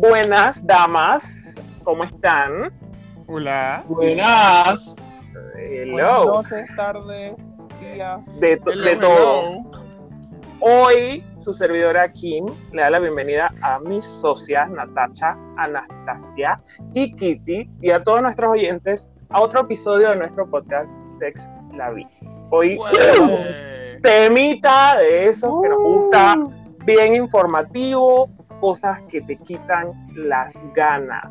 Buenas damas, ¿cómo están? Hola. Buenas. Hello. Buenas noches, tardes, días. De, to- Hello, de todo. hello. Hoy su servidora Kim le da la bienvenida a mis socias Natacha, Anastasia y Kitty y a todos nuestros oyentes a otro episodio de nuestro podcast Sex La Vida. Hoy temita de esos que nos gusta, bien informativo, cosas que te quitan las ganas.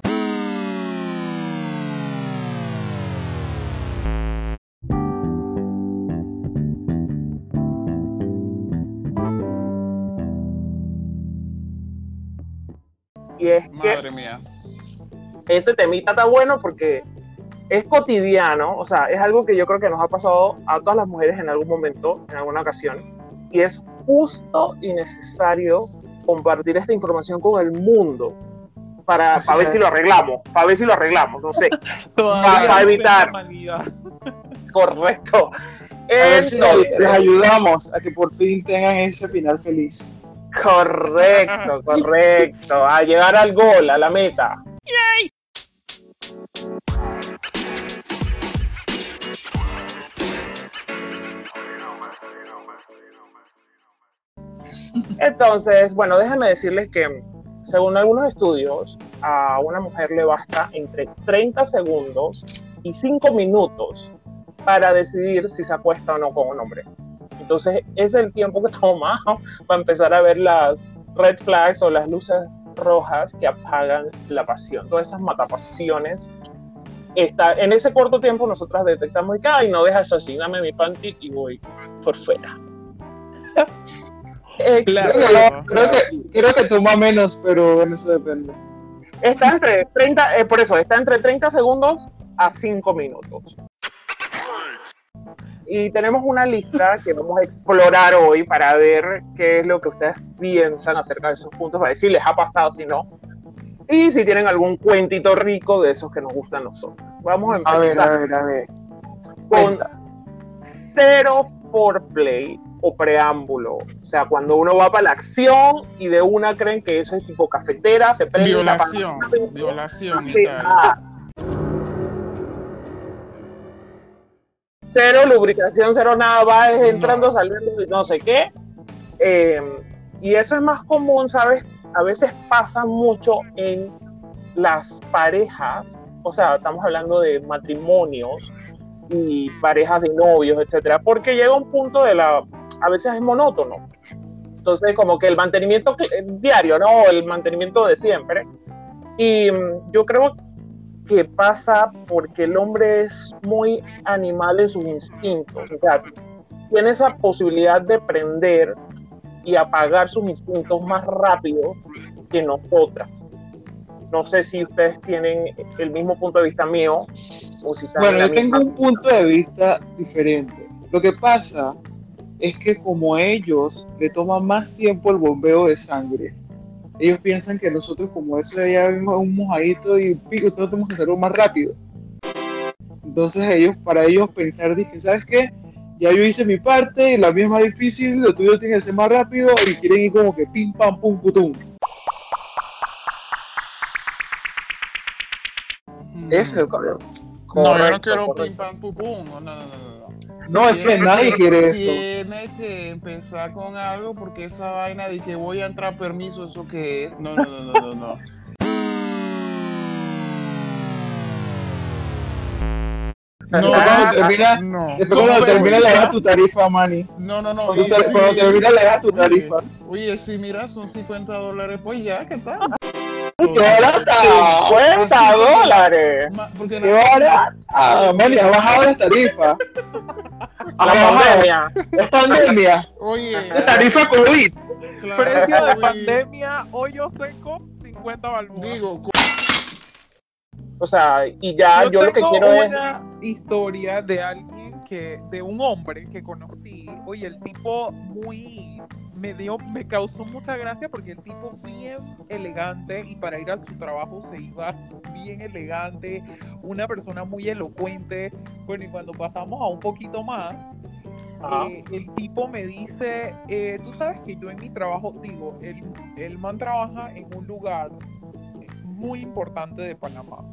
Y es que Madre mía. ese temita está bueno porque es cotidiano, o sea, es algo que yo creo que nos ha pasado a todas las mujeres en algún momento, en alguna ocasión, y es justo y necesario compartir esta información con el mundo para, para ver si lo arreglamos, para ver si lo arreglamos, no sé, para evitar. correcto. A ver si les ayudamos a que por fin tengan ese final feliz. correcto, correcto, a llegar al gol, a la meta. Entonces, bueno, déjenme decirles que según algunos estudios, a una mujer le basta entre 30 segundos y 5 minutos para decidir si se acuesta o no con un hombre. Entonces, es el tiempo que toma para empezar a ver las red flags o las luces rojas que apagan la pasión. Todas esas matapasiones. Está, en ese corto tiempo nosotras detectamos que, ay, no dejas así, dame mi panty y voy por fuera. Claro. Claro. Creo que, creo que toma menos, pero bueno, eso depende. Está entre 30, eh, por eso, está entre 30 segundos a 5 minutos. Y tenemos una lista que vamos a explorar hoy para ver qué es lo que ustedes piensan acerca de esos puntos, para ver si les ha pasado, si no. Y si tienen algún cuentito rico de esos que nos gustan a nosotros. Vamos a empezar A ver, a ver, a ver. con Cuenta. cero foreplay o preámbulo. O sea, cuando uno va para la acción y de una creen que eso es tipo cafetera, se prende la Violación. pantalla. Violación y tal. ah. Cero lubricación, cero nada, va es entrando, No. saliendo y no sé qué. Eh, y eso es más común, ¿sabes? A veces pasa mucho en las parejas, o sea, estamos hablando de matrimonios y parejas de novios, etcétera, porque llega un punto de la, a veces es monótono. Entonces, como que el mantenimiento cl- diario, ¿no? El mantenimiento de siempre. Y mm, yo creo que pasa porque el hombre es muy animal en sus instintos. O sea, tiene esa posibilidad de prender y apagar sus instintos más rápido que nosotras. No sé si ustedes tienen el mismo punto de vista mío o si Bueno, yo tengo un punto de vista diferente. Lo que pasa es que como ellos le toma más tiempo el bombeo de sangre, ellos piensan que nosotros como eso ya vimos un mojadito y pico, todos tenemos que hacerlo más rápido. Entonces ellos, para ellos pensar, dije, ¿sabes qué? Ya yo hice mi parte, la mía es más difícil, lo tuyo tiene que ser más rápido y quieren ir como que pim pam pum putum. Ese es el cabrón. No, yo no quiero pim pam pum pum. No, no, no, no, no. No, es que nadie quiere eso. Tiene que empezar con algo porque esa vaina de que voy a entrar permiso, ¿eso qué es? No, no, no, no, no. no. No, cuando termina, no. después ¿Cómo cuando termina le das tu tarifa, Manny. No, no, no. Cuando, y te- sí, cuando termina le das tu tarifa. Oye, sí, mira, son 50 dólares, pues ya, ¿qué tal? ¡Qué barata! 50 dólares. Porque. Ah, Manny, has bajado las tarifas. Es pandemia. Oye, Tarifa COVID. Precio de pandemia, hoyo seco, 50 balboas. Digo, O sea, y ya yo, lo que quiero es. una historia de alguien que, de un hombre que conocí. Oye, el tipo muy, me dio, me causó mucha gracia porque el tipo bien elegante y para ir a su trabajo se iba bien elegante, una persona muy elocuente. Bueno, y cuando pasamos a un poquito más, eh, el tipo me dice, eh, tú sabes que yo en mi trabajo, digo, el, el man trabaja en un lugar muy importante de Panamá.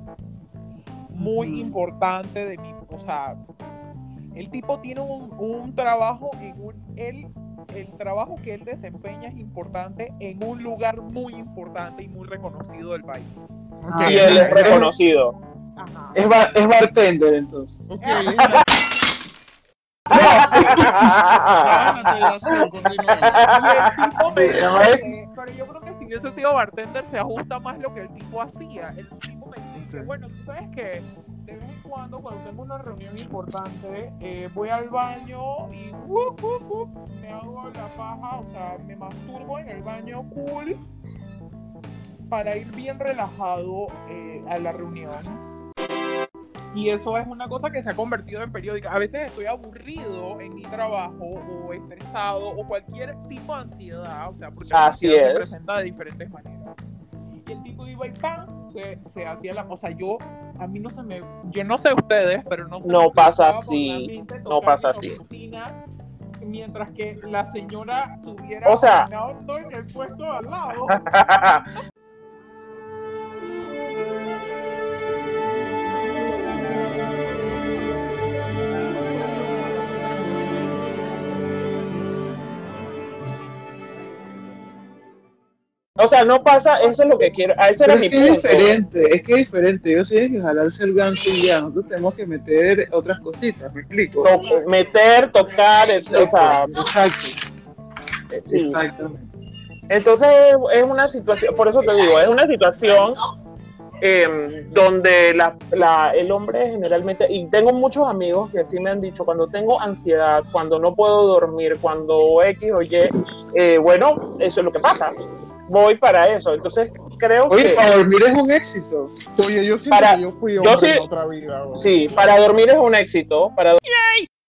Muy importante de mi, o sea, el tipo tiene un, un trabajo en un, él, el trabajo que él desempeña es importante en un lugar muy importante y muy reconocido del país. Y él es reconocido. Ajá. Es, bar- es bartender entonces. Ok, es una- Cálmate, Yasuo, continuemos. Y el tipo me Ya dice, pero yo creo que si hubiese sido bartender se ajusta más lo que el tipo hacía. El tipo me dice, bueno, tú sabes que de vez en cuando cuando tengo una reunión importante eh, voy al baño y wup, wup, wup, me hago la paja, o sea, me masturbo en el baño cool para ir bien relajado eh, a la reunión. Y eso es una cosa que se ha convertido en periódica. A veces estoy aburrido en mi trabajo o estresado o cualquier tipo de ansiedad, o sea, porque la Así ansiedad se es. presenta de diferentes maneras. Y el tipo iba y ¡pam! Se, se hacía la... O sea, yo, a mí no se me... Yo no sé ustedes, pero no se No me pasa así, no pasa así. oficina, Mientras que la señora tuviera O sea- en el puesto al lado. O sea, no pasa, eso es lo que quiero, a ese Pero era mi es que es punto. diferente, es que es diferente. Ellos tienen que jalarse el ganso y ya. Nosotros tenemos que meter otras cositas, ¿me explico? To- meter, tocar, et- o sea, Exacto, sí. exactamente. Entonces es una situación, por eso te digo, es una situación em, donde la, la- el hombre generalmente, y tengo muchos amigos que sí me han dicho, cuando tengo ansiedad, cuando no puedo dormir, cuando X o Y, eh, bueno, eso es lo que pasa. Voy para eso. Entonces creo Oye, que para dormir es un éxito. Oye, yo siento Para- que yo fui yo sí- en otra vida. sí, para dormir es un éxito, para do-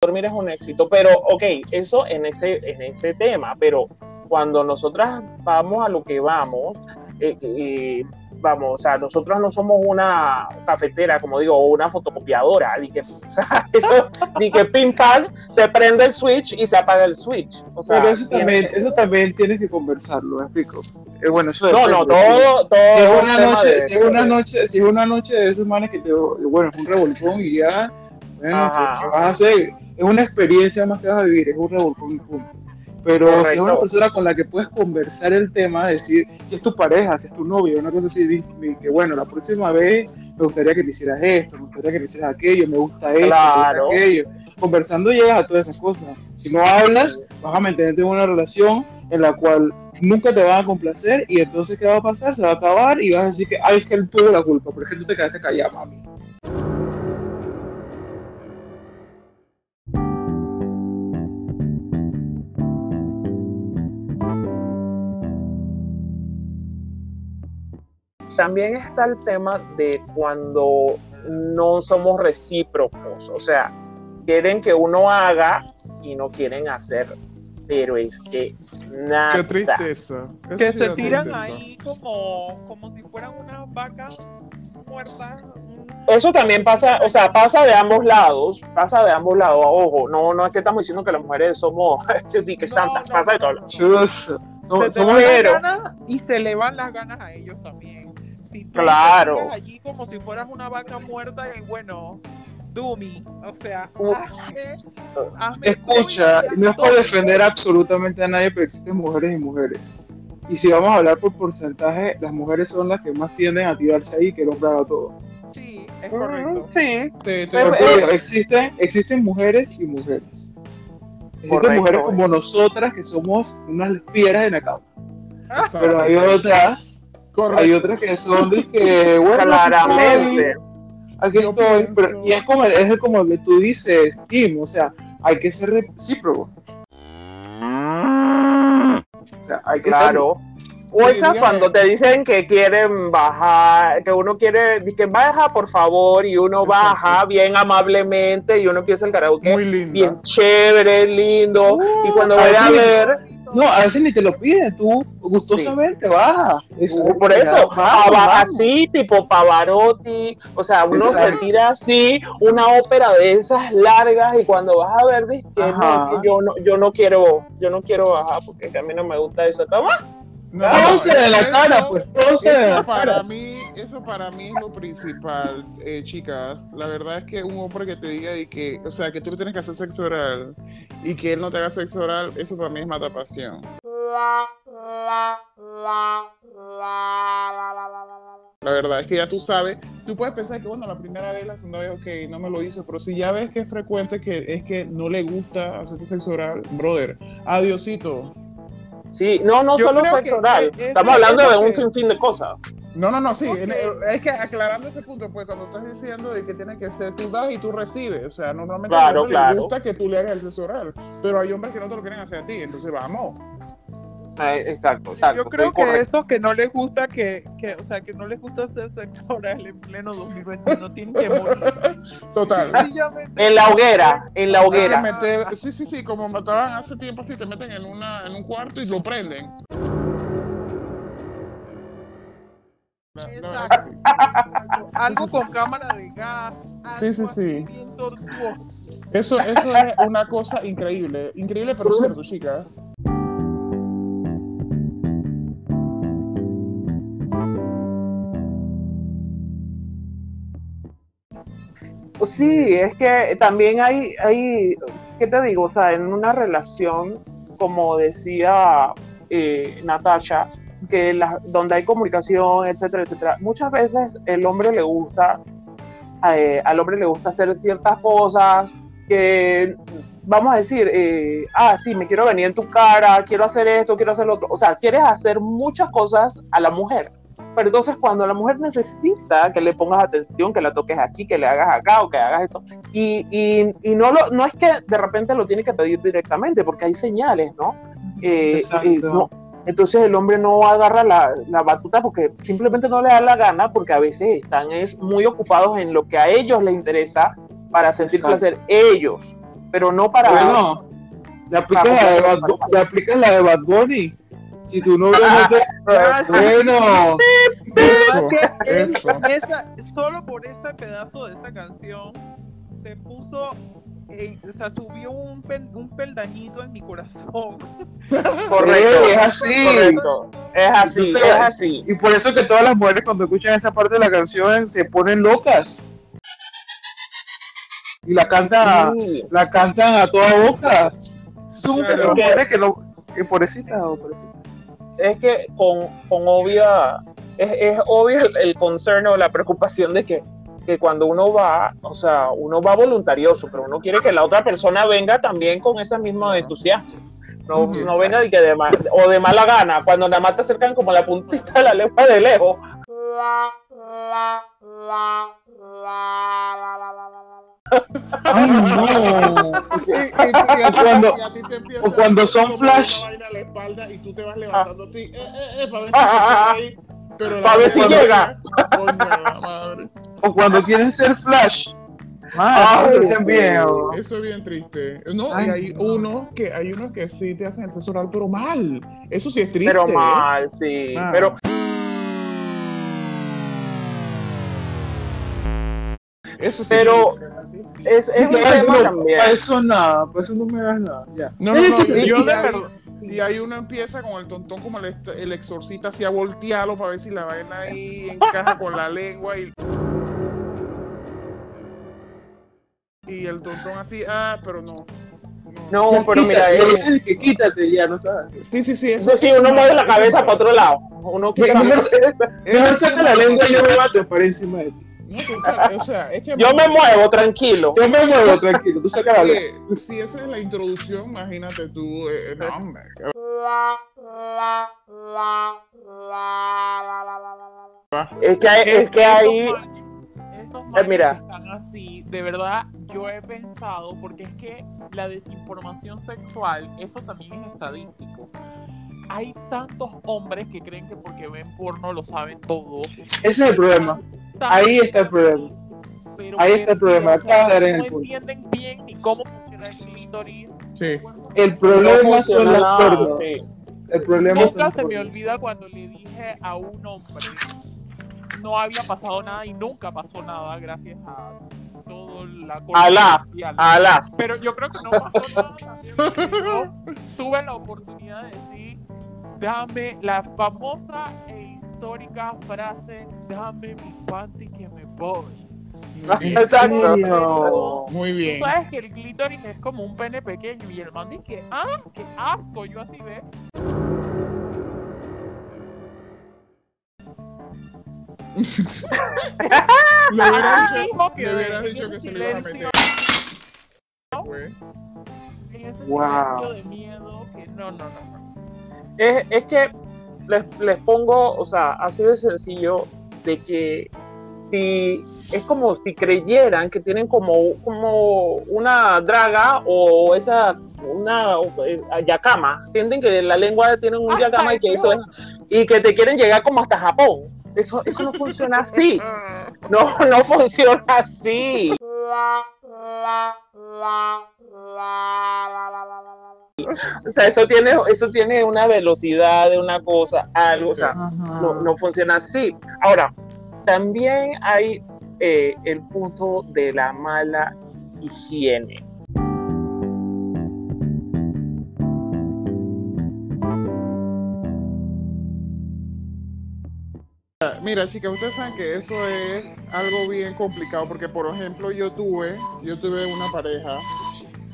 dormir es un éxito, pero ok, eso en ese, en ese tema, pero cuando nosotras vamos a lo que vamos, eh, eh, vamos, o sea, nosotros no somos una cafetera, como digo, o una fotocopiadora, ni que, o sea, eso, ni que pim pam, se prende el switch y se apaga el switch. O sea, Pero eso también, eso también tienes que conversarlo, ¿me explico? Eh, bueno, eso no, no, depende. todo, todo. Si es una noche, de- si es una noche, si es una noche de esas manes que te, bueno, es un revolcón y ya, bueno, Ajá. ¿qué vas a hacer? Es una experiencia más que vas a vivir, es un revolcón y punto. Pero si es Correcto. una persona con la que puedes conversar el tema, decir, si es tu pareja, si es tu novio, una cosa así, que bueno, la próxima vez me gustaría que me hicieras esto, me gustaría que me hicieras aquello, me gusta esto, Claro. me gusta aquello. Conversando llegas a todas esas cosas. Si no hablas, vas a mantenerte en una relación en la cual nunca te van a complacer y entonces ¿qué va a pasar? Se va a acabar y vas a decir que, ay, es que él tuvo la culpa, pero es que tú te quedaste callada, mami. también está el tema de cuando no somos recíprocos, o sea, quieren que uno haga y no quieren hacer, pero es que nada. Qué tristeza. Eso que se tiran tristeza. ahí como, como si fueran unas vacas muertas. Eso también pasa, o sea, pasa de ambos lados, pasa de ambos lados, ojo, no, no es que estamos diciendo que las mujeres somos ni que No, santas, no, pasa de no, todo. no. Se somos, te somos- van las pero- ganas y se le van las ganas a ellos también. Si tú Claro. allí como si fueras una vaca muerta y bueno, do me, o sea, hazme, hazme Escucha, no es por defender absolutamente a nadie, pero existen mujeres y mujeres. Y si vamos a hablar por porcentaje, las mujeres son las que más tienden a tirarse ahí que el hombre haga todo. Sí, es correcto. Sí, Sí, Pero- existen, existen mujeres y mujeres. Existen Correcto. mujeres como nosotras que somos unas fieras en la cama. Pero hay otras, Correcto. hay otras que son de que, bueno, claramente. Aquí Yo estoy, pero- y es como, es como lo que tú dices, Kim, o sea, hay que ser recíproco. O sea, hay que Claro. O Sí, esas dígame. cuando te dicen que quieren bajar, que uno quiere, que baja por favor, y uno Exacto. baja bien amablemente y uno empieza el karaoke Muy bien chévere, lindo, y cuando voy a ver, ser. No, a veces ni te lo piden, tú gustosamente. Es- por eso, aba- vamos. así, tipo Pavarotti, o sea, uno se tira así, una ópera de esas largas, y cuando vas a ver, dices no, yo no, yo no quiero, yo no quiero bajar, porque a mí no me gusta esa cama. No, Todo no, se en la eso- cara, pues. Todo se Eso la para cara. mí, eso para mí es lo principal, eh, chicas. La verdad es que un hombre que te diga y que, o sea, que tú le tienes que hacer sexo oral y que él no te haga sexo oral, eso para mí es mata pasión. La verdad es que ya tú sabes, tú puedes pensar que bueno, la primera vez, la segunda vez, ok, no me lo hizo, pero si ya ves que es frecuente que es que no le gusta hacerte sexo oral, brother, adiosito. Sí, no, no Yo solo sexo oral. es- es- Estamos hablando de un que- sinfín de cosas. No, no, no, sí. Es que aclarando ese punto, pues cuando estás diciendo de que tiene que ser tú das y tú recibes, o sea, normalmente Claro, a los hombres claro. les gusta que tú le hagas el sexo oral, pero hay hombres que no te lo quieren hacer a ti, entonces vamos. Exacto, exacto. Yo creo que esos que no les gusta que, que, o sea, que no les gusta hacer sexo oral en pleno 2021 tienen que morir. Total. En la hoguera, en la hoguera. meter, sí, sí, sí, como mataban hace tiempo así, te meten en, una, en un cuarto y lo prenden. Sí. Algo con cámara de gas. Sí, sí, algo sí. así bien tortuoso. Eso, eso es una cosa increíble, increíble pero cierto, chicas. Sí, es que también hay, hay, ¿qué te digo? O sea, en una relación, como decía eh, Natasha, que donde hay comunicación, etcétera, etcétera, muchas veces el hombre le gusta, eh, al hombre le gusta hacer ciertas cosas que, vamos a decir, eh, ah, sí, me quiero venir en tu cara, quiero hacer esto, quiero hacer lo otro, o sea, quieres hacer muchas cosas a la mujer. Pero entonces cuando la mujer necesita que le pongas atención, que la toques aquí, que le hagas acá o que hagas esto, y, y, y no, lo, no es que de repente lo tiene que pedir directamente, porque hay señales, ¿no? Eh, Exacto. eh, no. Entonces el hombre no agarra la, la batuta porque simplemente no le da la gana, porque a veces están es, muy ocupados en lo que a ellos les interesa para sentir Exacto. placer ellos, pero no para... Bueno, le la de Bad, comprar- le aplicas la de Bad Bunny. Si tu novio no te... Ah, sí. Bueno, Eso, ¿Verdad que es- eso. esa- solo por ese pedazo de esa canción se puso, eh, o sea, subió un, pel- un peldañito en mi corazón. Correcto, es así. correcto, es así, Entonces, es así. Y por eso que todas las mujeres cuando escuchan esa parte de la canción se ponen locas. Y la cantan, Sí. la cantan a toda boca. Son Claro. mujeres que no, que pobrecitas o pobrecitas. Es que con, con obvia, es, es obvio el, el concern o la preocupación de que, que cuando uno va, o sea, uno va voluntarioso, pero uno quiere que la otra persona venga también con ese mismo entusiasmo. No, no venga de que de ma- o de mala gana, cuando nada más te acercan como la puntita de la lengua de lejos. Ay, no. Y, y- y a cuando- a ti te empieza o cuando a- son flash. una vaina a la espalda y tú te vas levantando así, eh, eh, eh, para ver si se queda ahí. Pero la Pa' ver si llega. Coño. O cuando quieren ser flash. Ah, se hacen bien. o- Eso es bien triste. No, Ay, y hay no. unos que hay unos que sí te hacen el sexo oral, pero mal. Eso sí es triste. Pero ¿eh? mal, sí. Ah. Pero Eso sí. Pero- es, es un Ay, tema no, también. para eso nada, para eso no me das nada. Ya. No, no, no. Sí, y, yo y de hay, verdad. y hay uno empieza con el tontón como el, el exorcista así a voltearlo para ver si la vaina ahí encaja con la lengua y. Y el tontón así, ah, pero no. no. Pero mira, es- dicen que quítate ya, no sabes. Sí, sí, sí. Eso, sí, uno mueve la cabeza para otro lado. Uno quiere Mejor-. Mejor saca la lengua y yo me mato para encima de ti. No, total, o sea, es que. Yo me muevo tranquilo. Yo me muevo tranquilo, tú. Oye, si esa es la introducción, imagínate tú, eh, no, hombre. Es que hay, es que esos manes mira. que están así, de verdad, yo he pensado, porque es que la desinformación sexual, eso también es estadístico. Hay tantos hombres que creen que porque ven porno lo saben todo. Ese es el problema. Ahí está el problema. Pero Ahí está el problema, de dar en no el punto. entienden bien ni cómo funciona el clítoris. Sí. El problema son nada, cuernos. sí. El problema Nunca se me olvida cuando le dije a un hombre, no había pasado nada y nunca pasó nada gracias a todo la Alá. Alá. Pero yo creo que no pasó nada también tuve la oportunidad de decir, Dame la famosa e histórica frase, dame mi panty que me voy. Muy bien. Exacto. Muy Tú bien. sabes que el clítoris es como un pene pequeño y el man dice, ah, qué asco, yo así ve. Le hubiera Ah, dicho, que le hubieras dicho que se lo ibas a meter. En ese Wow. silencio de miedo que no, no, no. Es, es que les, les pongo, o sea, así de sencillo, de que si es como si creyeran que tienen como, como una draga o esa una eh, yacama, sienten que la lengua tienen un Ah, yacama y que eso es, y que te quieren llegar como hasta Japón. Eso, eso no funciona así. No, no funciona así. O sea, eso tiene, eso tiene una velocidad de una cosa, algo, o sea, no, no funciona así. Ahora, también hay eh, el punto de la mala higiene. Mira, chicas, ustedes saben que eso es algo bien complicado porque, por ejemplo, yo tuve, yo tuve una pareja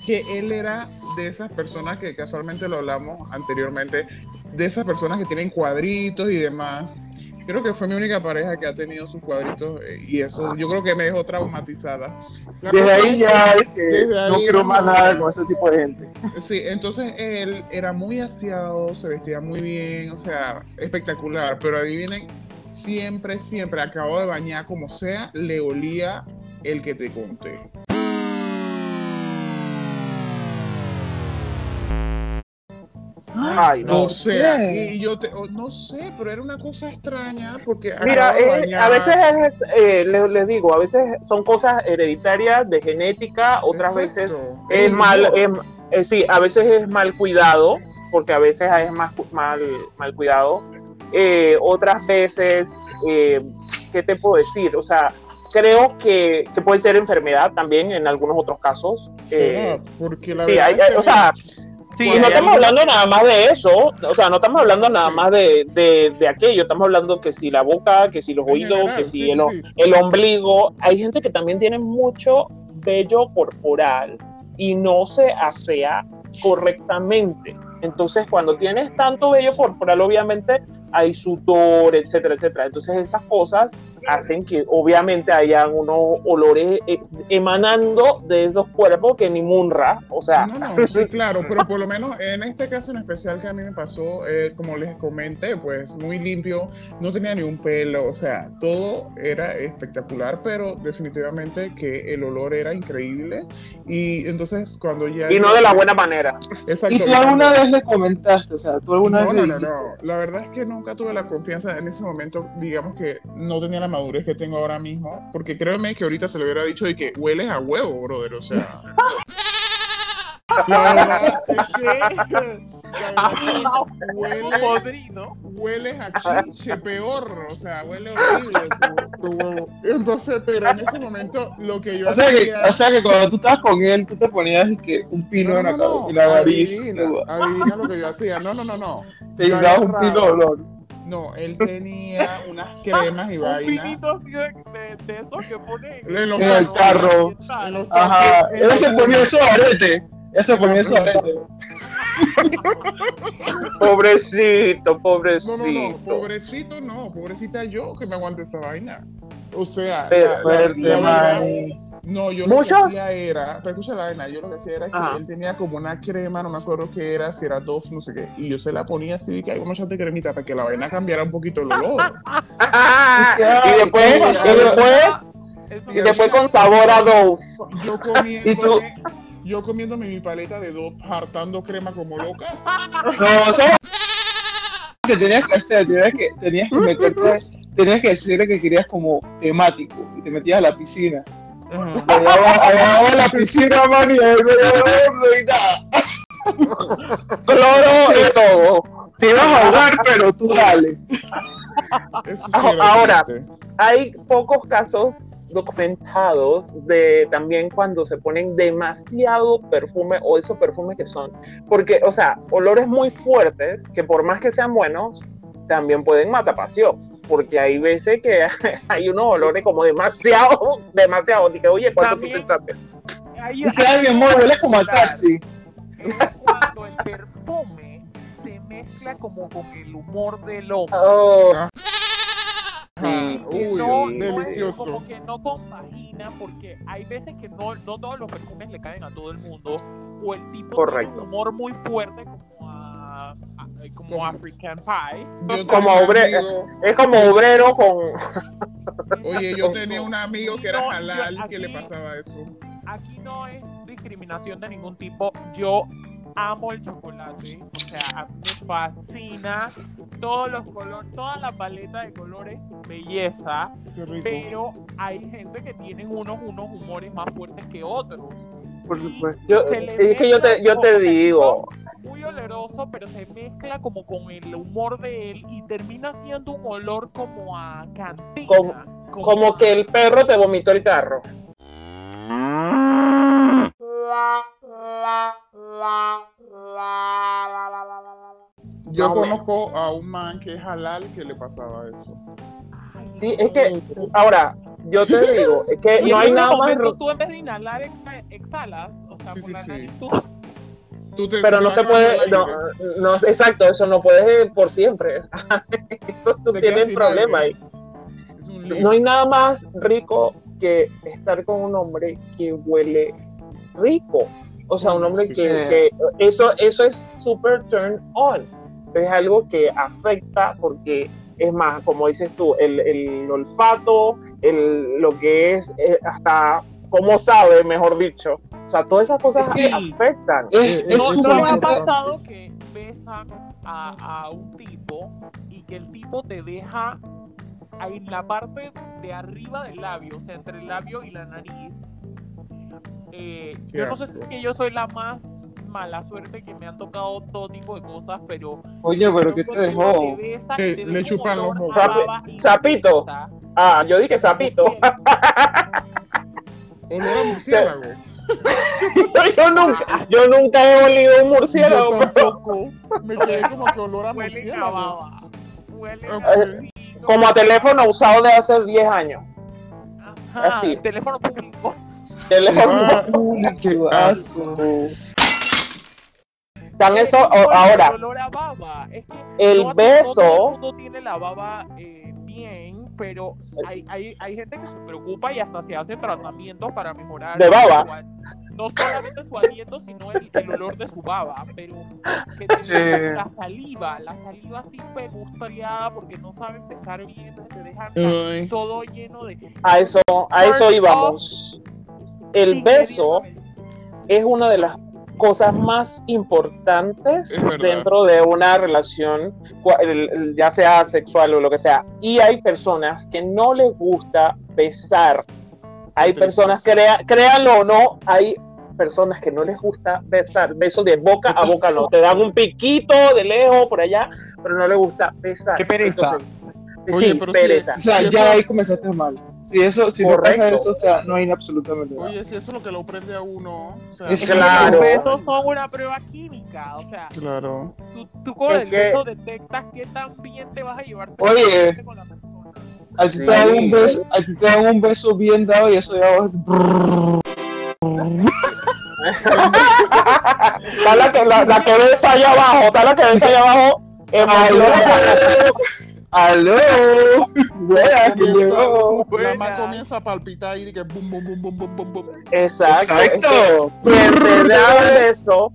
que él era de esas personas que casualmente lo hablamos anteriormente, de esas personas que tienen cuadritos y demás. Creo que fue mi única pareja que ha tenido sus cuadritos eh, y eso yo creo que me dejó traumatizada. La Desde ahí ya es que Desde no quiero más nada con ese tipo de gente. Sí, entonces él era muy aseado, se vestía muy bien, o sea, espectacular, pero adivinen, siempre, siempre, acabo de bañar como sea, le olía el que te conté. Ay, no. O sea, y yo te, o- no sé, pero era una cosa extraña porque Mira, eh, a veces es, eh, les, les digo, a veces son cosas hereditarias de genética, otras veces es el mal, em- eh, sí, a veces es mal cuidado, porque a veces es más mal, mal cuidado. Eh, otras veces, eh, ¿qué te puedo decir? O sea, creo que, que puede ser enfermedad también en algunos otros casos. Eh, porque la sí, verdad hay- es que o sea, Sí, y no estamos hablando nada más de eso, o sea, no estamos hablando nada Sí. más de, de, de aquello, estamos hablando que si la boca, que si los En oídos, general, que si sí, el, el ombligo. Hay gente que también tiene mucho vello corporal y no se asea correctamente. Entonces, cuando tienes tanto vello corporal, obviamente hay sudor, etcétera, etcétera. Entonces, esas cosas hacen que obviamente hayan unos olores ex- emanando de esos cuerpos que ni munra, o sea, No, no, sí, claro, pero por lo menos en este caso en especial que a mí me pasó, eh, como les comenté, pues muy limpio, no tenía ni un pelo, o sea, todo era espectacular, pero definitivamente que el olor era increíble y entonces cuando ya... y no de la buena manera. Exacto. ¿Y tú alguna vez le comentaste? O sea, tú alguna No, vez no, no, no. La verdad es que nunca tuve la confianza en ese momento. Digamos que no tenía la madurez que tengo ahora mismo. Porque créeme que ahorita se le hubiera dicho de que hueles a huevo, brother. O sea. La verdad es que. Huele, hueles a chiche peor. O sea, huele horrible tu, tu huevo. Entonces, pero en ese momento, lo que yo O sea, que, hacía. o sea que cuando tú estabas con él, tú te ponías que un pino en la, cab- en la nariz. Adivina, adivina lo que yo hacía. No, no, no, no. Te dabas un pino de olor. No, él tenía unas cremas y Un vainas. pinito así de, de, de esos que pone En los el carro. Ajá. Él se ponía esos aretes. Él se ponía esos aretes. Pobrecito, No, pobrecito. no, no, pobrecito no, pobrecita yo que me aguante esa vaina. O sea, Pero la- la- Fuerte, la verdad- man. no, yo lo que hacía era, pero escucha la vaina, yo lo que hacía era que él tenía como una crema, no me acuerdo qué era, si era Dove, no sé qué, y yo se la ponía así, de que hay vamos a echarte cremita para que la vaina cambiara un poquito el olor. y después, y después, y después con sabor a Dove. Yo ¿Y tú? comiéndome, yo comiéndome mi paleta de Dove, hartando crema como locas. No, o sea, que tenías que hacer, tenías que, tenías que meterte, tenías que decirle que querías como temático y te metías a la piscina. La piscina, man, y ahí me y nada. Cloro y todo. Te ibas a ahogar, pero tú dale. Eso sí Ah, era ahora. triste. Hay pocos casos documentados de también cuando se ponen demasiado perfume o esos perfumes que son, porque, o sea, olores muy fuertes que por más que sean buenos, también pueden matar pasión. Porque hay veces que hay unos olores como demasiado, demasiado. Dije, oye, ¿cuánto tú También- pensaste? Ahí- Dice, ay, mi amor, huele como a taxi. Es cuando el perfume se mezcla como con el humor del hombre. Oh, Sí, que Uy, no, delicioso. como que no compagina porque hay veces que no, no todos los perfumes le caen a todo el mundo o el tipo Correcto. tiene un humor muy fuerte como como Como- African Pie Yo Como obre- amigo- es como obrero con... Oye, yo tenía un amigo que era yo halal que le pasaba eso. aquí no es discriminación de ningún tipo yo amo el chocolate o sea a mí me fascina todos los colores toda la paleta de colores belleza pero hay gente que tienen unos unos humores más fuertes que otros Por supuesto. Yo, es que yo te, yo te digo, muy oloroso, pero se mezcla como con el humor de él y termina siendo un olor como a cantina. Como- como a- que el perro te vomitó el carro. Yo No, conozco a un man que es halal que le pasaba eso. Sí, es que, ahora, yo te digo, es que Y no hay nada más... tú en vez de inhalar exhalas, o sea, Sí, por sí, la sí. nariz tú- Tú te- Pero no se puede, no, no, exacto, eso no puedes por siempre. Tú tienes quedas sin problema ahí. No hay nada más rico que estar con un hombre que huele rico. O sea, un hombre Sí, que, sí. que- eso, eso es super turn on. Es algo que afecta porque es más, como dices tú, el, el olfato, el, lo que es eh, hasta cómo sabe, mejor dicho. O sea, todas esas cosas Sí. afectan. Es, Eh, es ¿No, no le ha pasado que besan a, a un tipo y que el tipo te deja ahí en la parte de arriba del labio, o sea, entre el labio y la nariz? Eh, yo no sé si es que yo soy la más mala suerte que me han tocado todo tipo de cosas, pero Oye, pero ¿qué te dejó? te besa Que te le chupan los mocos. Sapito. Ah, yo dije sapito. Olor a murciélago. yo, nunca, yo nunca he olido un murciélago. Yo tampoco. Me quedé como que olor a murciélago. Huele a. Como a teléfono usado de hace 10 años. Ajá, así. teléfono público. Teléfono. Ah, Qué asco. Dan eso ahora. El olor a baba. Es que El no todo beso. el mundo tiene la baba eh, pero hay, hay, hay gente que se preocupa y hasta se hace tratamientos para mejorar. ¿De baba? su No solamente su aliento, sino el, el olor de su baba, pero que te- Sí. la saliva, la saliva así pegustriada porque no saben besar bien, entonces te dejan todo lleno de... A eso, a eso íbamos. El beso es una de las cosas más importantes dentro de una relación, ya sea sexual o lo que sea. Y hay personas que no les gusta besar. Hay personas, crea- créanlo o no, hay personas que no les gusta besar. Besos de boca a boca no. Te dan un piquito de lejos por allá, pero no les gusta besar. Qué pereza. Entonces, Oye, sí, pereza. O sea, ya ahí comenzaste mal. Si eso, si no pasa eso, o sea, no hay absolutamente nada. Oye, si eso es lo que lo prende a uno. O sea, Es que Claro. Los besos son una prueba química, o sea, Claro. tú, tú con Es el que- beso detectas qué tan bien te vas a llevar Oye. con la persona. A ti Sí. te dan un beso, a ti te dan un beso bien dado y eso ya vas. Está la que, la, la que ves allá abajo, está la que ves allá abajo. emocionada. ¡Aló! Buena, que Comienza- llegó. Buena. comienza a palpitar y que bum, bum, bum, bum, bum, bum, bum. Exacto. Exacto. Quien te da el beso,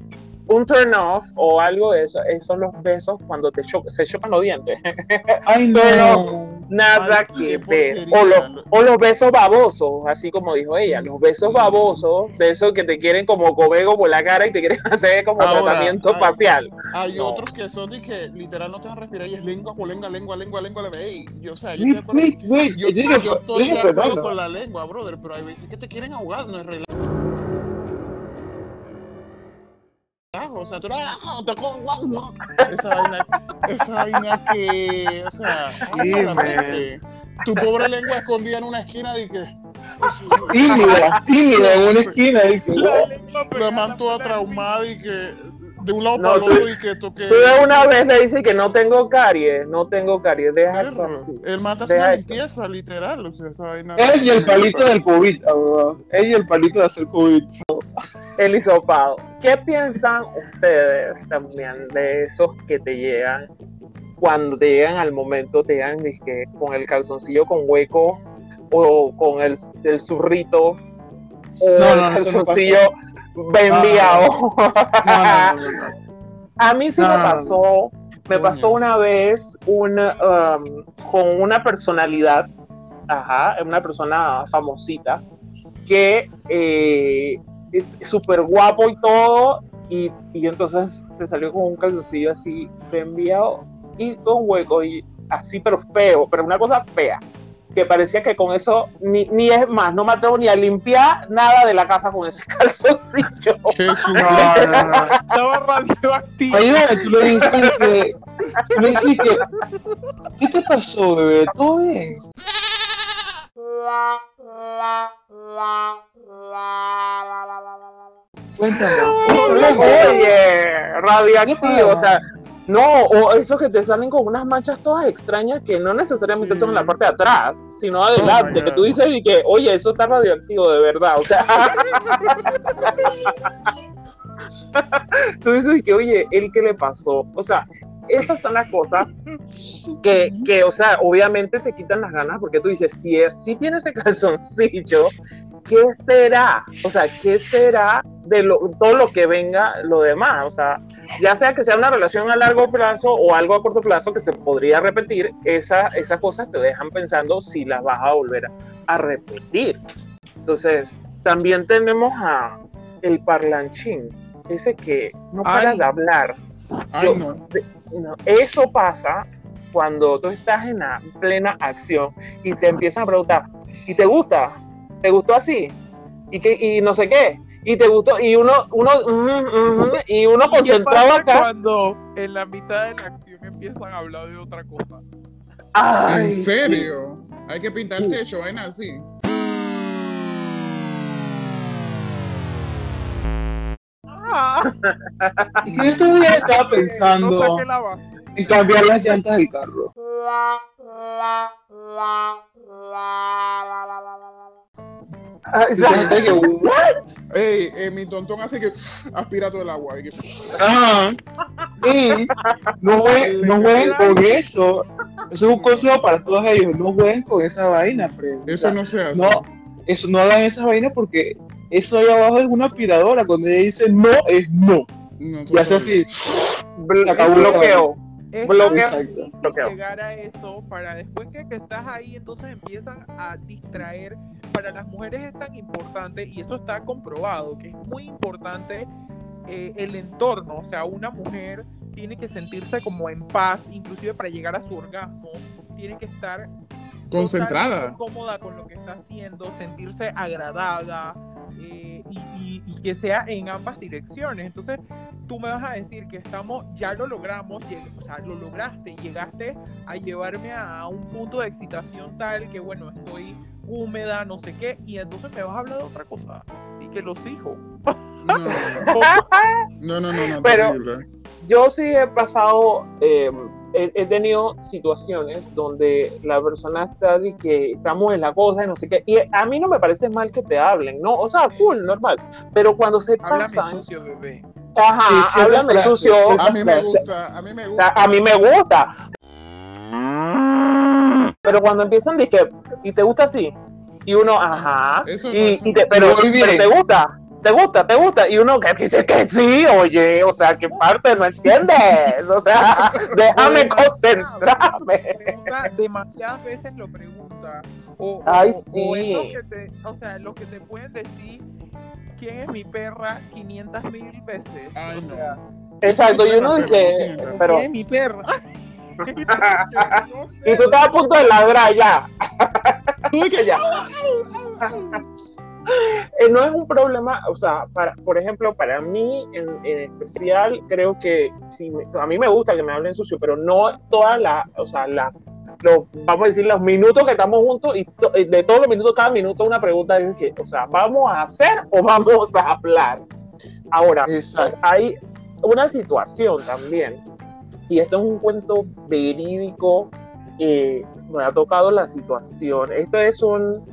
un turn off o algo de eso, esos son los besos cuando te cho- se chocan los dientes. Ay, no. Nada Ay, que ver. O, lo- o los besos babosos, así como dijo ella, los besos babosos, besos que te quieren como cobego por la cara y te quieren hacer como Ahora, tratamiento ay. facial. Hay No. otros que son de que literal no te van a respirar y es lengua por lengua, lengua, lengua, lengua, lengua. Ey, yo, o sea, yo, Wait, estoy de acuerdo- wait, wait. yo, Yo digo, yo estoy de acuerdo con la lengua, brother, pero hay veces que te quieren ahogar, no es relajo. O sea, tú ah, te co- esa vaina, esa vaina que, o sea, Sí, ay, tu pobre lengua escondida en una esquina de que tímida, tímida en una esquina. Y que, La man toda traumada y que de un lado No, para el otro y que toque. Tú de una vez le dices que no tengo caries, no tengo caries, deja eso Perro. así. El hace Deja una eso. limpieza, literal. O sea, esa vaina. Él y el palito del COVID, abogado. Él y el palito de hacer COVID. El hisopado. ¿Qué piensan ustedes también de esos que te llegan cuando te llegan al momento, te llegan dizque, con el calzoncillo con hueco o con el, el zurrito o No, el no, calzoncillo enviado? No. A mí sí me pasó, me pasó una vez una, um, con una personalidad, ajá, una persona famosita, que eh, súper guapo y todo, y, y entonces te salió con un calzoncillo así enviado y con hueco, y así, pero feo, pero una cosa fea. Que parecía que con eso, ni, ni es más, no me atrevo ni a limpiar nada de la casa con ese calzoncillo. Jesús. No, no, no. Estaba radioactivo. Ahí donde tú le dices que. Tú le dices que. ¿Qué te pasó, bebé? ¿Todo bien? Cuéntame. Oye, radioactivo, o sea, no, o esos que te salen con unas manchas todas extrañas que no necesariamente Sí. son en la parte de atrás, sino adelante, que tú dices y que, oye, eso está radioactivo de verdad, o sea. tú dices y que, oye, ¿el qué le pasó? O sea, esas son las cosas que, que, o sea, obviamente te quitan las ganas porque tú dices, si, es, si tiene ese calzoncillo, ¿qué será? O sea, ¿qué será de lo, todo lo que venga lo demás? O sea, ya sea que sea una relación a largo plazo o algo a corto plazo que se podría repetir, esa, esas cosas te dejan pensando si las vas a volver a, a repetir. Entonces, también tenemos a el parlanchín, ese que no para Ay. de hablar. Ay, Yo- no. No, eso pasa cuando tú estás en la plena acción y te empiezan a preguntar, ¿y te gusta? ¿Te gustó así? ¿Y, qué, y no sé qué? ¿Y te gustó? Y uno, uno, ujú, ujú, y uno ¿Y qué concentrado acá. cuando en la mitad de la acción empiezan a hablar de otra cosa? Ay, ¿En sí. serio? Hay que pintar el techo, vaina así. Yo todavía estaba pensando en cambiar las llantas del carro. Que, ¿what? Ey, eh, mi tontón hace que aspira todo el agua. y que- Ajá. Y no jueguen, no jueguen con eso. Eso es un consejo para todos ellos. No jueguen con esa vaina, Fred. Eso no se hace. no, eso, no hagan esa vaina porque eso ahí abajo es una aspiradora. Cuando ella dice no, es no. No, Y hace así. Se acabó. bloqueo. Es Bloqueo. Bloqueo. llegar a eso para después que, que estás ahí, entonces empiezan a distraer. Para las mujeres es tan importante y eso está comprobado, que es muy importante eh, el entorno. O sea, una mujer tiene que sentirse como en paz, inclusive para llegar a su orgasmo, tiene que estar Concentrada. cómoda con lo que está haciendo, sentirse agradada eh, y, y- y que sea en ambas direcciones. Entonces, tú me vas a decir que estamos, ya lo logramos, lleg- o sea, lo lograste, llegaste a llevarme a un punto de excitación tal que, bueno, estoy húmeda, no sé qué, y entonces me vas a hablar de otra cosa, y que los hijos. No, no, no, no, no, Pero- terrible. Yo sí he pasado, eh, he, he tenido situaciones donde la persona está de que estamos en la cosa y no sé qué, y a mí no me parece mal que te hablen, ¿no? O sea, cool, normal, pero cuando se Háblame pasan, sucio, bebé. ajá, Sí, háblame sucio, A mí me gusta, a mí me gusta. a mí me gusta. Pero cuando empiezan, dije, ¿y te gusta así? Y uno, ajá. Eso no y, es un- y te- pero, pero te gusta, te gusta, te gusta. Y uno que dice que sí, oye, o sea, ¿qué parte no entiendes? O sea, déjame concentrarme. Demasiadas veces lo pregunta. O, Ay, o sí. que te, o sea, lo que te pueden decir, ¿quién es mi perra? 500 mil veces. Ay, o no. sea, Exacto, y uno Pero, dice, pero, pero. ¿quién es mi perra? No. Y tú estás a punto de ladrar ya. Que- Ya. Eh, no es un problema, o sea, para, por ejemplo, para mí en, en especial, creo que si me- a mí me gusta que me hablen sucio, pero no toda la, o sea, la, los, vamos a decir, los minutos que estamos juntos y to- y de todos los minutos, cada minuto una pregunta, es que, o sea, ¿vamos a hacer o vamos a hablar? Ahora, Exacto. hay una situación también, y esto es un cuento verídico, eh, me ha tocado la situación. Esto es un,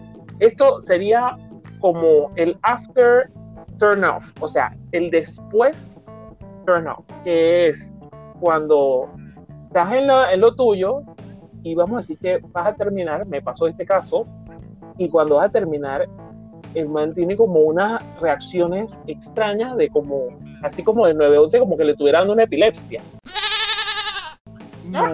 esto sería como el after turn off, o sea, el después turn off, que es cuando estás en lo, en lo tuyo y vamos a decir que vas a terminar, me pasó este caso, y cuando vas a terminar, el man tiene como unas reacciones extrañas de como, así como de 911, como que le estuviera dando una epilepsia. No,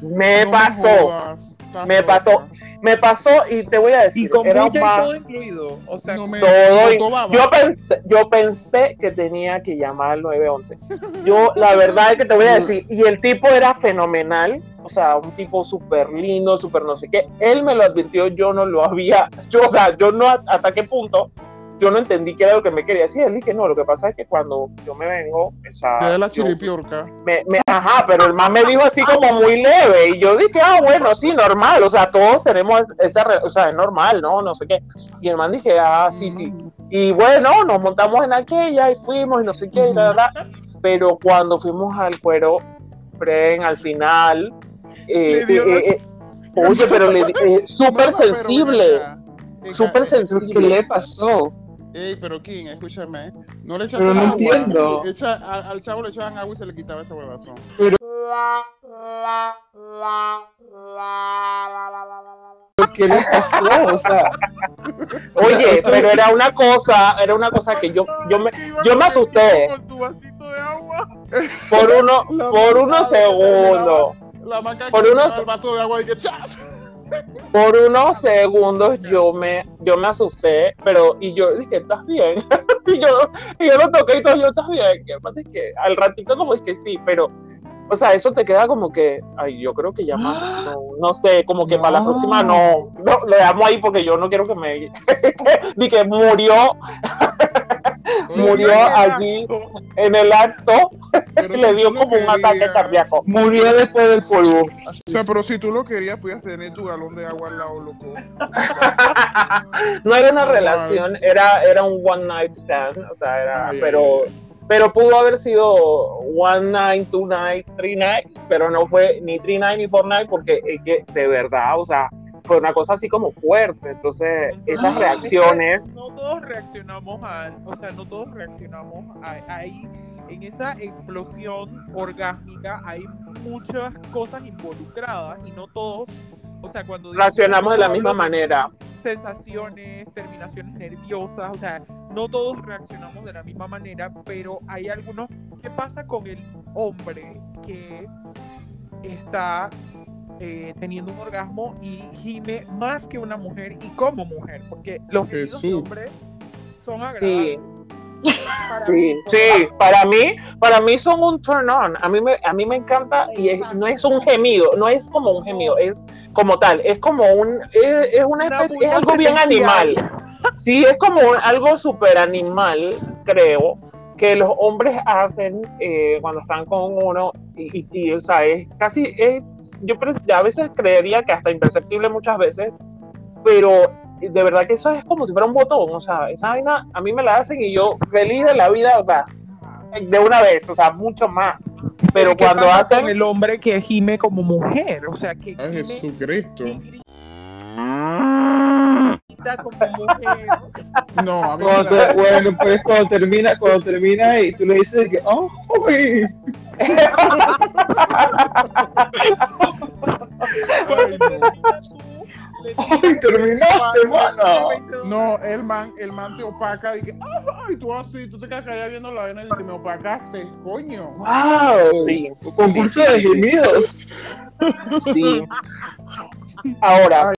Me no pasó, jodas, me pasó. Me pasó y te voy a Y decir, con era y más- todo incluido. O sea, No me todo yo pensé, yo pensé que tenía que llamar al 911. Yo, la verdad es que te voy a decir, y el tipo era fenomenal, o sea, un tipo súper lindo, súper no sé qué. Él me lo advirtió, yo no lo había, yo, o sea, yo no, hasta qué punto, yo no entendí qué era lo que me quería decir. Él dije, no, lo que pasa es que cuando yo me vengo, o sea, Te da la chiripiorca. me, me- ajá, pero el man me dijo así como muy leve y yo dije, ah, bueno, sí, normal, o sea, todos tenemos esa, o sea, es normal, ¿no? No sé qué. Y el man dije, ah, sí, sí. Y bueno, nos montamos en aquella y fuimos y no sé qué, y la verdad. Pero cuando fuimos al cuero, Fren, al final, eh, eh, eh, eh, oye, pero le eh, súper pero sensible. Eh, súper eh, ¿Qué sensible. le pasó? Ey, pero King, escúchame. No le Pero no agua. entiendo. Echa- al, al chavo le echaban agua y se le quitaba ese huevazón. ¿Qué le pasó? O sea, Oye, pero era una cosa, era una cosa que yo, yo me, yo me asusté Con tu vasito de agua. por uno, La por unos segundos. Por unos- el vaso de agua y que ¡chas! Por unos segundos yo me, yo me asusté, pero y yo dije, ¿estás bien? y yo, y yo lo toqué y todo, yo, ¿estás bien? Que es que al ratito como es que sí, pero, o sea, eso te queda como que, ay, yo creo que ya más, no, no sé, como que para la próxima no, no, le damos ahí porque yo no quiero que me, ni que murió, murió allí en el acto, Pero le dio como un ataque cardíaco. murió después del polvo. O sea, pero si tú lo querías, podías tener tu galón de agua al lado, loco. no era una relación, era, era un one night stand, o sea, era, pero, pero pudo haber sido one night, two night, three night, pero no fue ni three night ni four night porque es que de verdad, o sea, fue una cosa así como fuerte, entonces esas Ah, reacciones, No todos reaccionamos a, o sea, no todos reaccionamos ahí, en esa explosión orgásmica hay muchas cosas involucradas y no todos, o sea, cuando reaccionamos de la misma manera. sensaciones, terminaciones nerviosas, o sea, no todos reaccionamos de la misma manera, pero hay algunos, ¿qué pasa con el hombre que está eh, teniendo un orgasmo y gime más que una mujer y como mujer? Porque los gemidos de hombre son Sí. agradables. Para Sí, mí, sí, para mí, para mí son un turn on. A mí me, a mí me encanta y es- no es un gemido, no es como un gemido, es como tal, es como un, es, es una especie, es algo bien animal. Sí, es como un- algo súper animal, creo, que los hombres hacen eh, cuando están con uno y, y- y, o sea, es casi, es- yo a veces creería que hasta imperceptible muchas veces, pero de verdad que eso es como si fuera un botón, o sea, esa vaina a mí me la hacen y yo feliz de la vida, o sea, de una vez, o sea, mucho más. Pero ¿qué cuando hacen, con el hombre que gime como mujer, o sea, que Ay, gime Jesucristo. y como mujer. No, a mí Cuando me bueno, pues cuando termina, cuando termina y tú le dices que, oh, uy, Ay, terminaste, mano. No, el man, el man te opaca y que, ay, tú así, tú te quedas callado viendo la vaina y que me opacaste, coño. wow, sí, concurso de gemidos. sí. Ahora,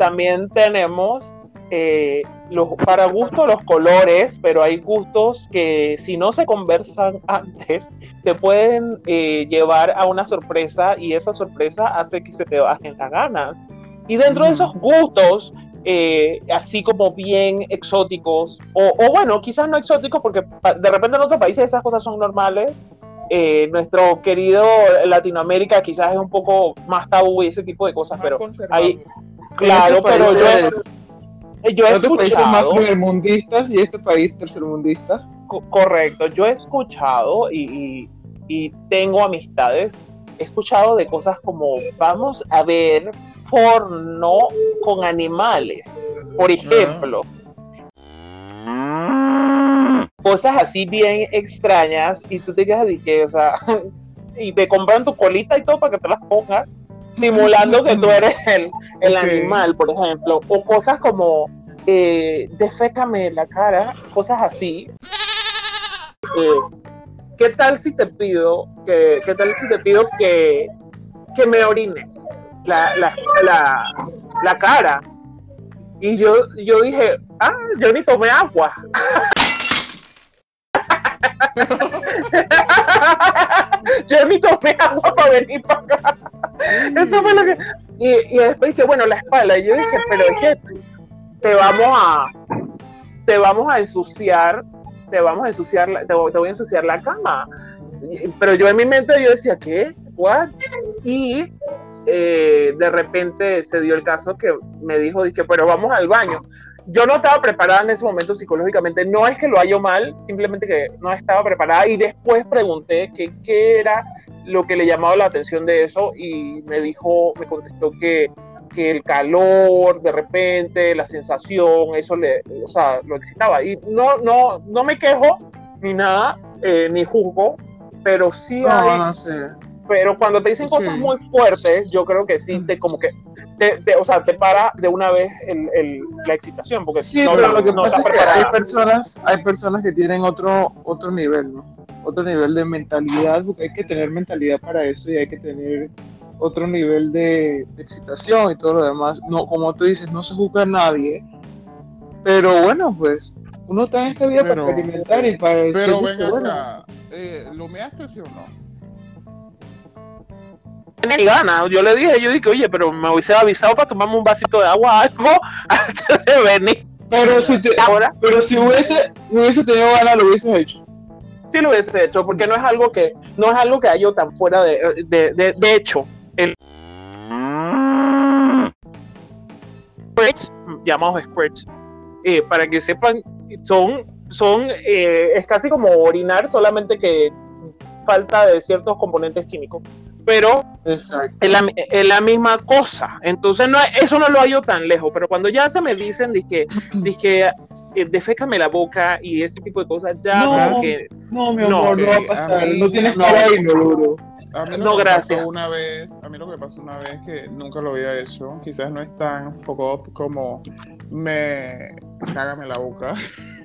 también tenemos eh, los, para gusto los colores, pero hay gustos que si no se conversan antes, te pueden eh, llevar a una sorpresa y esa sorpresa hace que se te bajen las ganas. Y dentro de esos gustos eh, así como bien exóticos, o, o, bueno, quizás no exóticos porque de repente en otros países esas cosas son normales. Nuestro querido Latinoamérica quizás es un poco más tabú y ese tipo de cosas, pero ahí, claro, pero yo, yo he escuchado más primermundistas y este país tercermundista. correcto, yo he escuchado y, y, y tengo amistades, he escuchado de cosas como vamos a ver porno con animales, por ejemplo. Cosas así bien extrañas y tú te quedas de que, o sea, y te compran tu colita y todo para que te las pongas, simulando que tú eres el, el animal, por ejemplo, o cosas como eh, defécame la cara, cosas así. Eh, ¿Qué tal si te pido que, qué tal si te pido que, que me orines? la, la, la, la cara. Y yo, yo dije, ah, yo ni tomé agua. yo ni tomé agua para venir para acá. Eso fue lo que. Y, y, después dice, bueno, la espalda. Y yo dije, pero es que te vamos a. Te vamos a ensuciar. Te vamos a ensuciar. Te, voy a ensuciar la cama. Pero yo en mi mente yo decía, ¿qué? ¿What? Y eh, de repente se dio el caso que me dijo, dije, pero vamos al baño. Yo no estaba preparada en ese momento psicológicamente, no es que lo haya mal, simplemente que no estaba preparada y después pregunté que, qué era lo que le llamaba la atención de eso y me dijo, me contestó que, que el calor, de repente, la sensación, eso le, o sea, lo excitaba. Y no, no, no me quejo ni nada, eh, ni juzgo, pero sí hay, no sé pero cuando te dicen cosas muy fuertes, yo creo que sí, te como que, te, o sea, te para de una vez el, el, la excitación, porque sí, no, pero lo que pasa es que hay personas, hay personas que tienen otro, otro nivel, ¿no? Otro nivel de mentalidad, porque hay que tener mentalidad para eso y hay que tener otro nivel de, de excitación y todo lo demás. No, como tú dices, no se juzga a nadie, pero bueno, pues uno está en esta vida pero, para experimentar y para Pero venga acá, eh, ¿lo measte sí o no? Ni gana. Yo le dije, yo dije, oye, pero me hubiese avisado para tomarme un vasito de agua algo antes de venir. Pero si, te, Ahora, pero si hubiese, hubiese tenido ganas, lo hubiese hecho. Sí lo hubiese hecho, porque no es algo que, no es algo que haya yo tan fuera de, de, de, de hecho. El llamados squirts, eh, para que sepan, son, son, eh, es casi como orinar, solamente que falta de ciertos componentes químicos pero es la, es la, misma cosa. Entonces, no, eso no lo hallo tan lejos, pero cuando ya se me dicen, dije, dije eh, defécame la boca y ese tipo de cosas, ya no, que, no, mi amor, no, va a pasar, mí, no tienes no, ahí, no, a mí lo no, que gracias. Pasó una vez, a mí lo que pasó una vez que nunca lo había hecho, quizás no es tan foco como me cágame la boca.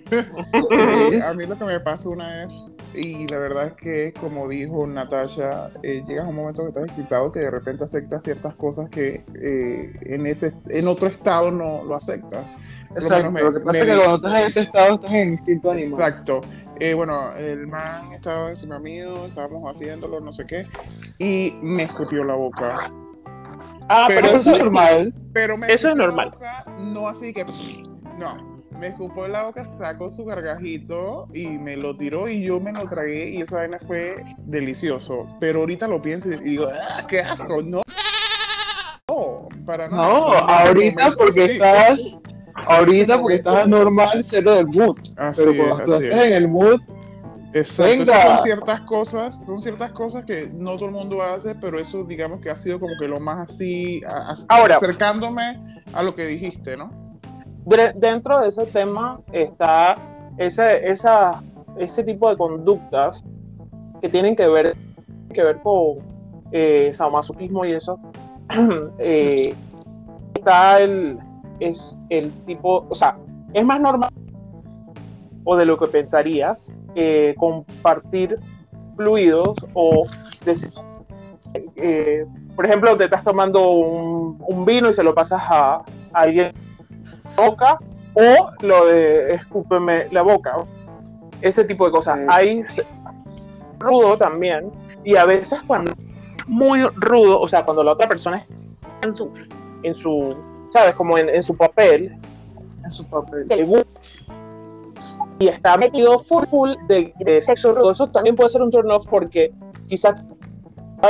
a mí lo que me pasó una vez, y la verdad es que, como dijo Natasha, eh, llegas a un momento que estás excitado que de repente aceptas ciertas cosas que eh, en, ese, en otro estado no lo aceptas. Exacto, me, lo que pasa es que cuando estás en ese estado estás en instinto animal. Exacto. Eh, bueno, el man estaba encima mío, estábamos haciéndolo, no sé qué, y me escupió la boca. Ah, pero, pero eso es normal. Pero me eso es normal. Boca, no así que. No, me escupó en la boca, sacó su gargajito y me lo tiró y yo me lo tragué y esa vaina fue delicioso. Pero ahorita lo pienso y digo, ¡ah, qué asco! No, no para nada. No, ahorita porque estás, ahorita porque estás normal, cero del mood. Así pero cuando estás en el mood, Exacto, son ciertas cosas, son ciertas cosas que no todo el mundo hace, pero eso digamos que ha sido como que lo más así, a, a, Ahora, acercándome a lo que dijiste, ¿no? Dentro de ese tema está ese, esa, ese tipo de conductas que tienen que ver, que ver con eh, sadomasoquismo y eso. eh, está el, es el tipo, o sea, es más normal o de lo que pensarías eh, compartir fluidos o eh, por ejemplo te estás tomando un, un, vino y se lo pasas a, a alguien boca o lo de escúpeme la boca. Ese tipo de cosas. Sí. Hay rudo también. Y a veces cuando muy rudo, o sea, cuando la otra persona está en su, en su ¿sabes? Como en, en su papel, En su papel. gusta y está metido full, full de, de sexo rudo. Eso también puede ser un turn off porque quizás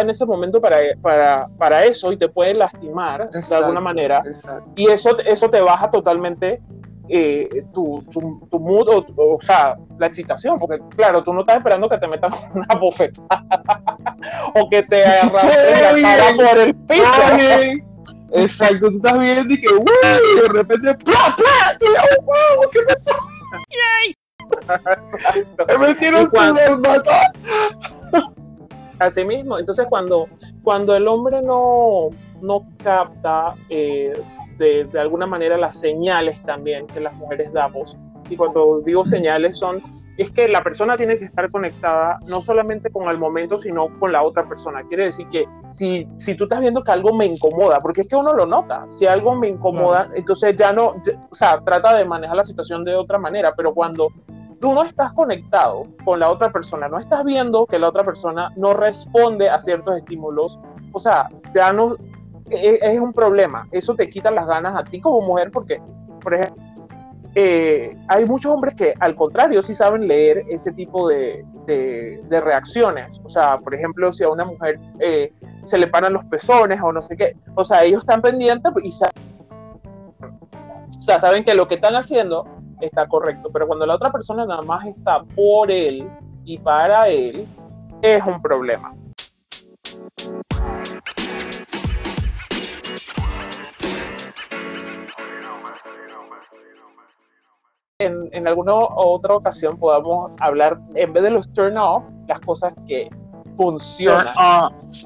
en ese momento para, para, para eso y te puede lastimar de Exacto. alguna manera. Exacto. Y eso, eso te baja totalmente eh, tu, tu, tu mood, o, o sea, la excitación, porque claro, tú no estás esperando que te metan una bofetada o que te arrastren la cara por el piso. Exacto, tú estás viendo y que, ¡uy! De repente, ¡plá, plá! ¡Tú ya, wow! ¿Qué pasó? Me metieron Y cuando- mata. Así mismo, entonces cuando, cuando el hombre no, no capta eh, de, de alguna manera las señales también que las mujeres damos, y cuando digo señales son, es que la persona tiene que estar conectada no solamente con el momento, sino con la otra persona. Quiere decir que si, si tú estás viendo que algo me incomoda, porque es que uno lo nota, si algo me incomoda, entonces ya no, ya- o sea, trata de manejar la situación de otra manera, pero cuando tú no estás conectado con la otra persona, no estás viendo que la otra persona no responde a ciertos estímulos, o sea, ya no es, es un problema. Eso te quita las ganas a ti como mujer porque, por ejemplo, eh, hay muchos hombres que al contrario sí saben leer ese tipo de, reacciones. O sea, por ejemplo, si a una mujer eh, se le paran los pezones o no sé qué, o sea, ellos están pendientes y sa- o saben que lo que están haciendo está correcto, pero cuando la otra persona nada más está por él y para él, es un problema. En, en alguna otra ocasión podamos hablar, en vez de los turn off, las cosas que funcionan.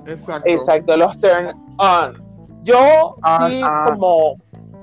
Exacto. Exacto, los turn on. Yo On, sí, on. como,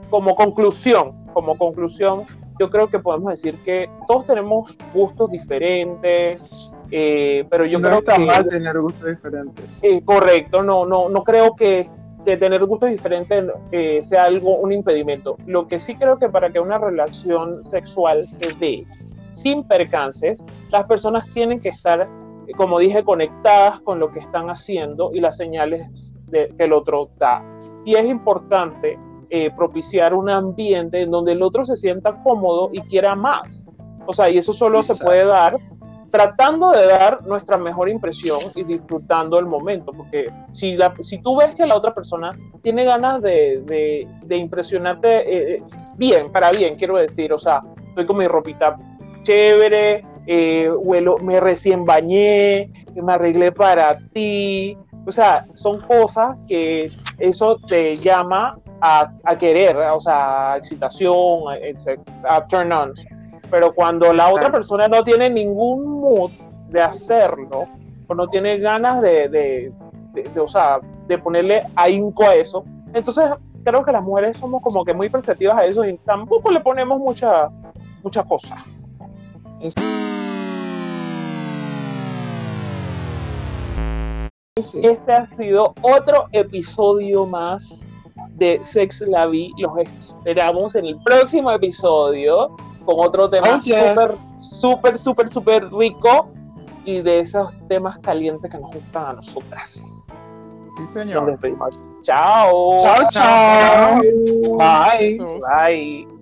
como conclusión, como conclusión, yo creo que podemos decir que todos tenemos gustos diferentes, eh, pero yo no creo está que mal tener gustos diferentes. eh, correcto, no, no, no creo que, que tener gustos diferentes eh, sea algo, un impedimento. Lo que sí creo que para que una relación sexual se dé sin percances, las personas tienen que estar, como dije, conectadas con lo que están haciendo y las señales de- que el otro da. Y es importante eh, propiciar un ambiente en donde el otro se sienta cómodo y quiera más. O sea, y eso solo se puede dar tratando de dar nuestra mejor impresión y disfrutando el momento, porque si, la, si tú ves que la otra persona tiene ganas de, de, de impresionarte eh, bien, para bien, quiero decir, o sea, estoy con mi ropita chévere, eh, huelo, me recién bañé, me arreglé para ti, o sea, son cosas que eso te llama a, a querer, o sea, a excitación, a, a turn on. Pero cuando la otra persona no tiene ningún mood de hacerlo, o no tiene ganas de, de, de- de, o sea, de ponerle ahínco a eso, entonces creo que las mujeres somos como que muy perceptivas a eso y tampoco le ponemos mucha, mucha cosa. Este ha sido otro episodio más de Sex La Vie. Los esperamos en el próximo episodio con otro tema Oh, yes. súper, súper, súper, súper rico y de esos temas calientes que nos gustan a nosotras. Sí, Nos señor. despedimos. Chao. Chao, chao. Bye. Bye.